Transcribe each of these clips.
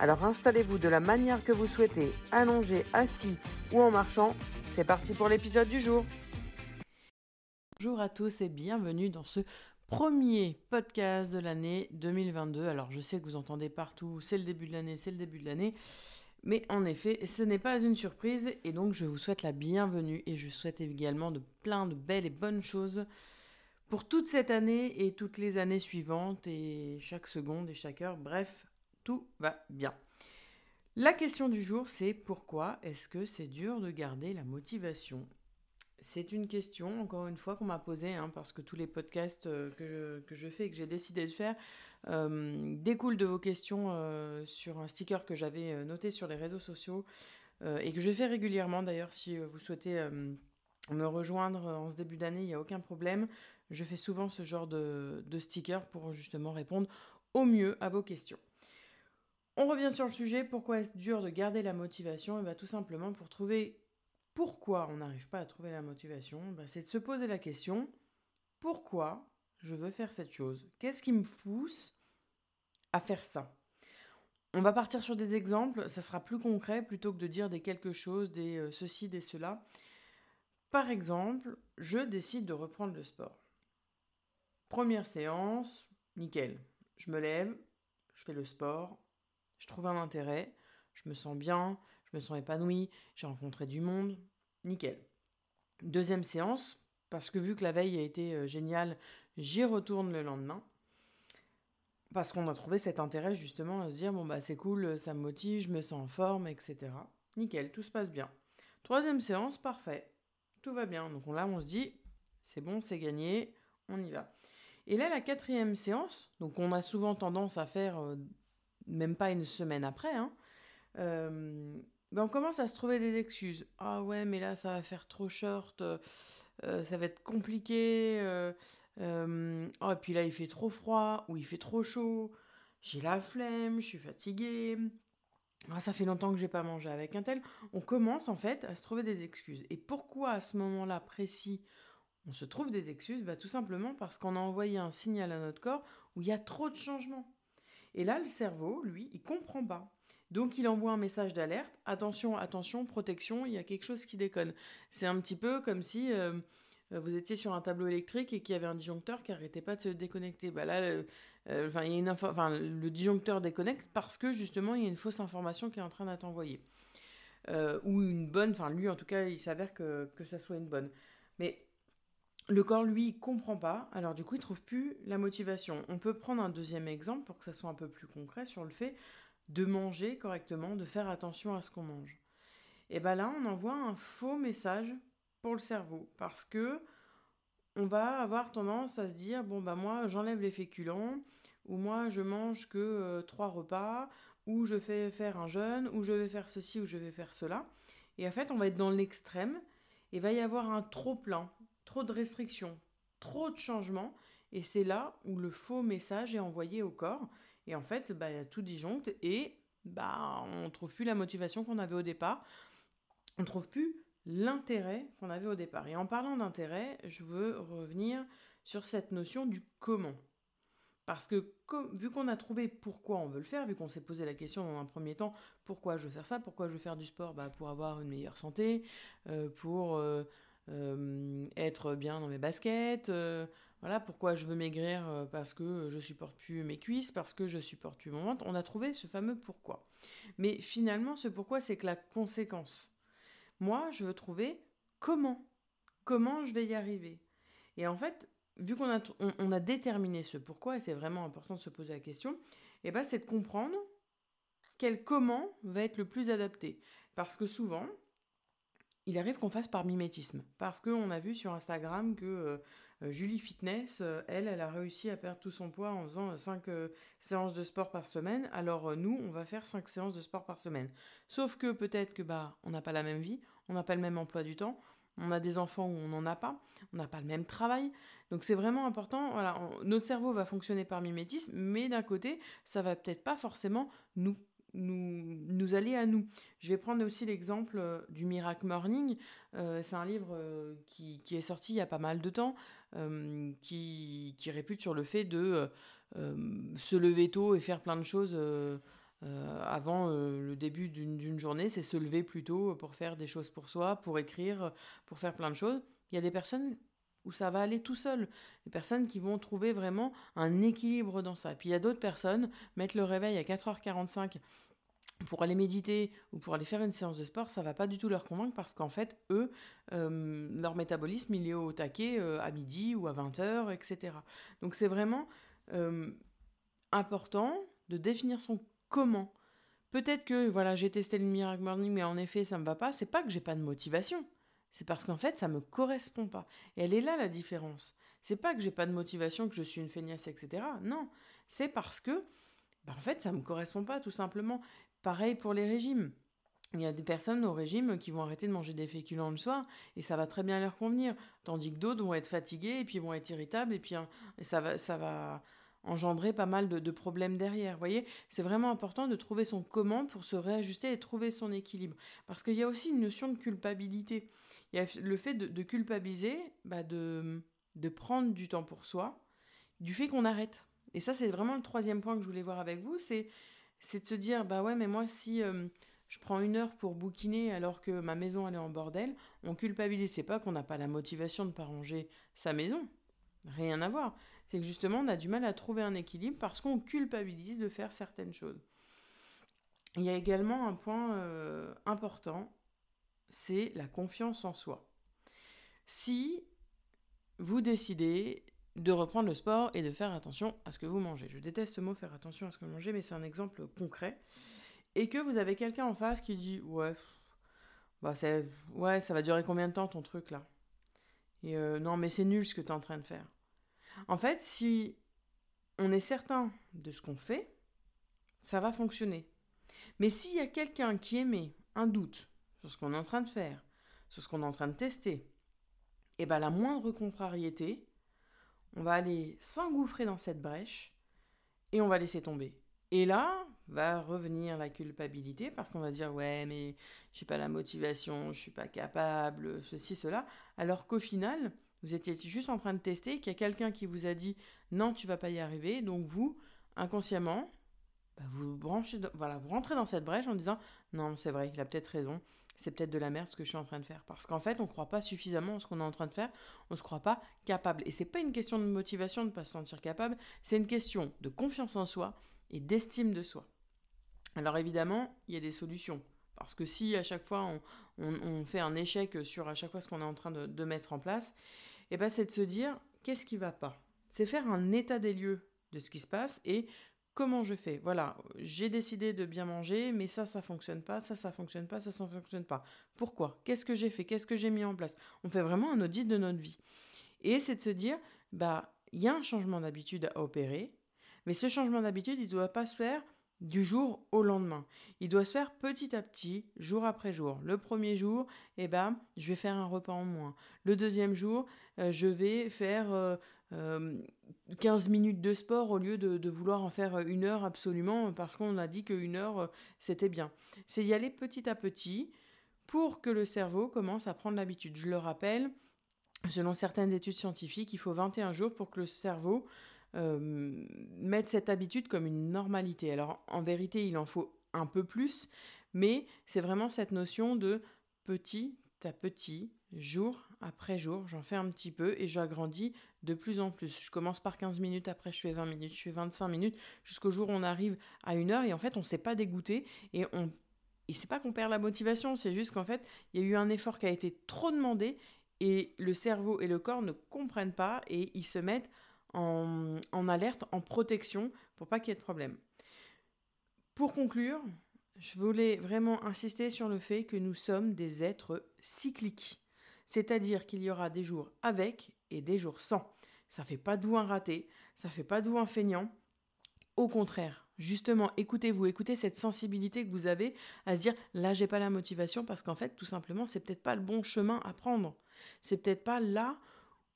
Alors installez-vous de la manière que vous souhaitez, allongé, assis ou en marchant. C'est parti pour l'épisode du jour. Bonjour à tous et bienvenue dans ce premier podcast de l'année 2022. Alors je sais que vous entendez partout, c'est le début de l'année, c'est le début de l'année. Mais en effet, ce n'est pas une surprise et donc je vous souhaite la bienvenue et je souhaite également de plein de belles et bonnes choses pour toute cette année et toutes les années suivantes et chaque seconde et chaque heure. Bref, tout va bien. La question du jour, c'est pourquoi est-ce que c'est dur de garder la motivation? C'est une question, encore une fois, qu'on m'a posée, hein, parce que tous les podcasts euh, que, je fais et que j'ai décidé de faire euh, découlent de vos questions euh, sur un sticker que j'avais noté sur les réseaux sociaux et que je fais régulièrement. D'ailleurs, si vous souhaitez me rejoindre en ce début d'année, il n'y a aucun problème. Je fais souvent ce genre de, de sticker pour justement répondre au mieux à vos questions. On revient sur le sujet, pourquoi est-ce dur de garder la motivation? Et eh bien tout simplement pour trouver pourquoi on n'arrive pas à trouver la motivation, bah, c'est de se poser la question, pourquoi je veux faire cette chose? Qu'est-ce qui me pousse à faire ça? On va partir sur des exemples, ça sera plus concret plutôt que de dire des quelque chose, des euh, ceci, des cela. Par exemple, je décide de reprendre le sport. Première séance, nickel. Je me lève, je fais le sport, je trouve un intérêt, je me sens bien, je me sens épanoui, j'ai rencontré du monde, nickel. Deuxième séance, parce que vu que la veille a été euh, géniale, j'y retourne le lendemain. Parce qu'on a trouvé cet intérêt justement à se dire bon bah c'est cool, ça me motive, je me sens en forme, etc. Nickel, tout se passe bien. Troisième séance, parfait tout va bien. Donc là, on se dit, c'est bon, c'est gagné, on y va. Et là, la quatrième séance, donc on a souvent tendance à faire, euh, même pas une semaine après, hein, euh, ben on commence à se trouver des excuses. Ah ouais, mais là, ça va faire trop short, euh, ça va être compliqué. oh, et puis là, il fait trop froid, ou il fait trop chaud, j'ai la flemme, je suis fatiguée. Ah, ça fait longtemps que j'ai pas mangé avec un tel. On commence en fait à se trouver des excuses. Et pourquoi à ce moment-là précis on se trouve des excuses? Bah, Tout simplement parce qu'on a envoyé un signal à notre corps où il y a trop de changements. Et là, le cerveau, lui, il comprend pas. Donc il envoie un message d'alerte. Attention, attention, protection, il y a quelque chose qui déconne. C'est un petit peu comme si euh, euh, vous étiez sur un tableau électrique et qu'il y avait un disjoncteur qui arrêtait pas de se déconnecter. Bah là, euh, une enfin, le disjoncteur déconnecte parce que justement, il y a une fausse information qui est en train d'être envoyée. Euh, ou une bonne, enfin lui en tout cas, il s'avère que, que ça soit une bonne. Mais le corps, lui, comprend pas, alors du coup, il trouve plus la motivation. On peut prendre un deuxième exemple pour que ça soit un peu plus concret sur le fait de manger correctement, de faire attention à ce qu'on mange. Et bien là, on envoie un faux message pour le cerveau parce que on va avoir tendance à se dire bon bah moi j'enlève les féculents ou moi je mange que euh, trois repas ou je fais faire un jeûne ou je vais faire ceci ou je vais faire cela et en fait on va être dans l'extrême et va y avoir un trop plein trop de restrictions trop de changements et c'est là où le faux message est envoyé au corps et en fait bah, tout disjoncte et bah on trouve plus la motivation qu'on avait au départ on trouve plus l'intérêt qu'on avait au départ. Et en parlant d'intérêt, je veux revenir sur cette notion du comment. Parce que vu qu'on a trouvé pourquoi on veut le faire, vu qu'on s'est posé la question dans un premier temps, pourquoi je veux faire ça, pourquoi je veux faire du sport? Bah, Pour avoir une meilleure santé, euh, pour euh, euh, être bien dans mes baskets, voilà, pourquoi je veux maigrir parce que je supporte plus mes cuisses, parce que je supporte plus mon ventre. On a trouvé ce fameux pourquoi. Mais finalement, ce pourquoi, c'est que la conséquence. Moi, je veux trouver comment. Comment je vais y arriver. Et en fait, vu qu'on a, on, a déterminé ce pourquoi, et c'est vraiment important de se poser la question, et eh ben, c'est de comprendre quel comment va être le plus adapté. Parce que souvent, il arrive qu'on fasse par mimétisme. Parce qu'on a vu sur Instagram que euh, euh, Julie Fitness, euh, elle, elle a réussi à perdre tout son poids en faisant 5 séances de sport par semaine. Alors nous, on va faire 5 séances de sport par semaine. Sauf que peut-être que bah on n'a pas la même vie, on n'a pas le même emploi du temps, on a des enfants où on n'en a pas, on n'a pas le même travail. Donc c'est vraiment important. Voilà, notre cerveau va fonctionner par mimétisme, mais d'un côté, ça va peut-être pas forcément nous nous, nous aller à nous. Je vais prendre aussi l'exemple euh, du Miracle Morning. Euh, c'est un livre euh, qui, qui, est sorti il y a pas mal de temps, qui, qui, répute sur le fait de se lever tôt et faire plein de choses avant le début d'une journée. C'est se lever plus tôt pour faire des choses pour soi, pour écrire, pour faire plein de choses. Il y a des personnes où ça va aller tout seul. Des personnes qui vont trouver vraiment un équilibre dans ça. Puis il y a d'autres personnes, mettre le réveil à 4h45 pour aller méditer ou pour aller faire une séance de sport, ça va pas du tout leur convaincre parce qu'en fait, eux, euh, leur métabolisme, il est au taquet euh, à midi ou à 20h, etc. Donc c'est vraiment euh, important de définir son comment. Peut-être que voilà, j'ai testé le Miracle Morning, mais en effet, ça me va pas. C'est pas que j'ai pas de motivation. C'est parce qu'en fait, ça me correspond pas. Et elle est là la différence. C'est pas que j'ai pas de motivation, que je suis une feignasse, etc. Non, c'est parce que, bah, en fait, ça me correspond pas, tout simplement. Pareil pour les régimes. Il y a des personnes au régime qui vont arrêter de manger des féculents le soir et ça va très bien leur convenir, tandis que d'autres vont être fatigués et puis vont être irritables et puis hein, ça va, ça va engendrer pas mal de, problèmes derrière. Vous voyez, c'est vraiment important de trouver son comment pour se réajuster et trouver son équilibre. Parce qu'il y a aussi une notion de culpabilité. Il y a le fait de, culpabiliser, bah de, prendre du temps pour soi, du fait qu'on arrête. Et ça, c'est vraiment le troisième point que je voulais voir avec vous, c'est c'est de se dire, bah ouais, mais moi, si euh, je prends une heure pour bouquiner alors que ma maison, elle est en bordel, on culpabilise. C'est pas qu'on n'a pas la motivation de pas ranger sa maison. Rien à voir. C'est que justement, on a du mal à trouver un équilibre parce qu'on culpabilise de faire certaines choses. Il y a également un point euh, important, c'est la confiance en soi. Si vous décidez de reprendre le sport et de faire attention à ce que vous mangez. Je déteste ce mot faire attention à ce que vous mangez, mais c'est un exemple concret. Et que vous avez quelqu'un en face qui dit ouais, bah ouais, ça va durer combien de temps ton truc là? Et euh, non, mais c'est nul ce que tu es en train de faire. En fait, si on est certain de ce qu'on fait, ça va fonctionner. Mais s'il y a quelqu'un qui émet un doute sur ce qu'on est en train de faire, sur ce qu'on est en train de tester, et eh ben la moindre contrariété, on va aller s'engouffrer dans cette brèche et on va laisser tomber. Et là, va revenir la culpabilité parce qu'on va dire ouais mais j'ai pas la motivation, je suis pas capable, ceci cela, alors qu'au final, vous étiez juste en train de tester qu'il y a quelqu'un qui vous a dit non, tu vas pas y arriver, donc vous inconsciemment bah, vous branchez, voilà, vous rentrez dans cette brèche en disant non, c'est vrai, il a peut-être raison, c'est peut-être de la merde ce que je suis en train de faire. Parce qu'en fait, on ne croit pas suffisamment en ce qu'on est en train de faire, on ne se croit pas capable. Et c'est pas une question de motivation de ne pas se sentir capable, c'est une question de confiance en soi et d'estime de soi. Alors évidemment, il y a des solutions. Parce que si à chaque fois on, fait un échec sur à chaque fois ce qu'on est en train de, mettre en place, et eh ben c'est de se dire qu'est-ce qui va pas? C'est faire un état des lieux de ce qui se passe et comment je fais? Voilà, j'ai décidé de bien manger, mais ça, ça fonctionne pas, ça, ça fonctionne pas, ça, ça fonctionne pas. Pourquoi? Qu'est-ce que j'ai fait? Qu'est-ce que j'ai mis en place? On fait vraiment un audit de notre vie. Et c'est de se dire, bah, il y a un changement d'habitude à opérer, mais ce changement d'habitude, il ne doit pas se faire du jour au lendemain. Il doit se faire petit à petit, jour après jour. Le premier jour, eh ben, je vais faire un repas en moins. Le deuxième jour, euh, je vais faire euh, 15 euh, minutes de sport au lieu de, vouloir en faire une heure absolument parce qu'on a dit qu'une heure euh, c'était bien. C'est y aller petit à petit pour que le cerveau commence à prendre l'habitude. Je le rappelle, selon certaines études scientifiques, il faut 21 jours pour que le cerveau euh, mette cette habitude comme une normalité. Alors en vérité, il en faut un peu plus, mais c'est vraiment cette notion de petit à petit, jour après jour, j'en fais un petit peu et j'agrandis de plus en plus. Je commence par 15 minutes, après je fais 20 minutes, je fais 25 minutes, jusqu'au jour où on arrive à une heure et en fait on ne s'est pas dégoûté et on et c'est pas qu'on perd la motivation, c'est juste qu'en fait il y a eu un effort qui a été trop demandé et le cerveau et le corps ne comprennent pas et ils se mettent en, alerte, en protection pour pas qu'il y ait de problème. Pour conclure, je voulais vraiment insister sur le fait que nous sommes des êtres cycliques. C'est-à-dire qu'il y aura des jours avec et des jours sans. Ça fait pas de vous un raté, ça fait pas de vous un feignant. Au contraire, justement, écoutez-vous, écoutez cette sensibilité que vous avez à se dire là j'ai pas la motivation parce qu'en fait tout simplement c'est peut-être pas le bon chemin à prendre. C'est peut-être pas là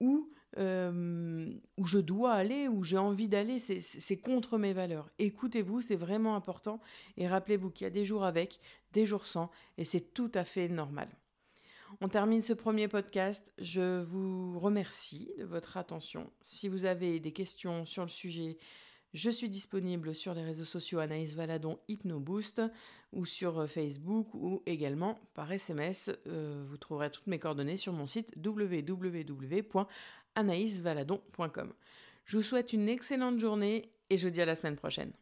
où, euh, où je dois aller, où j'ai envie d'aller, c'est contre mes valeurs. Écoutez-vous, c'est vraiment important et rappelez-vous qu'il y a des jours avec, des jours sans et c'est tout à fait normal. On termine ce premier podcast. Je vous remercie de votre attention. Si vous avez des questions sur le sujet, je suis disponible sur les réseaux sociaux Anaïs Valadon HypnoBoost ou sur Facebook ou également par SMS. Euh, vous trouverez toutes mes coordonnées sur mon site www.anaïsvaladon.com. Je vous souhaite une excellente journée et je vous dis à la semaine prochaine.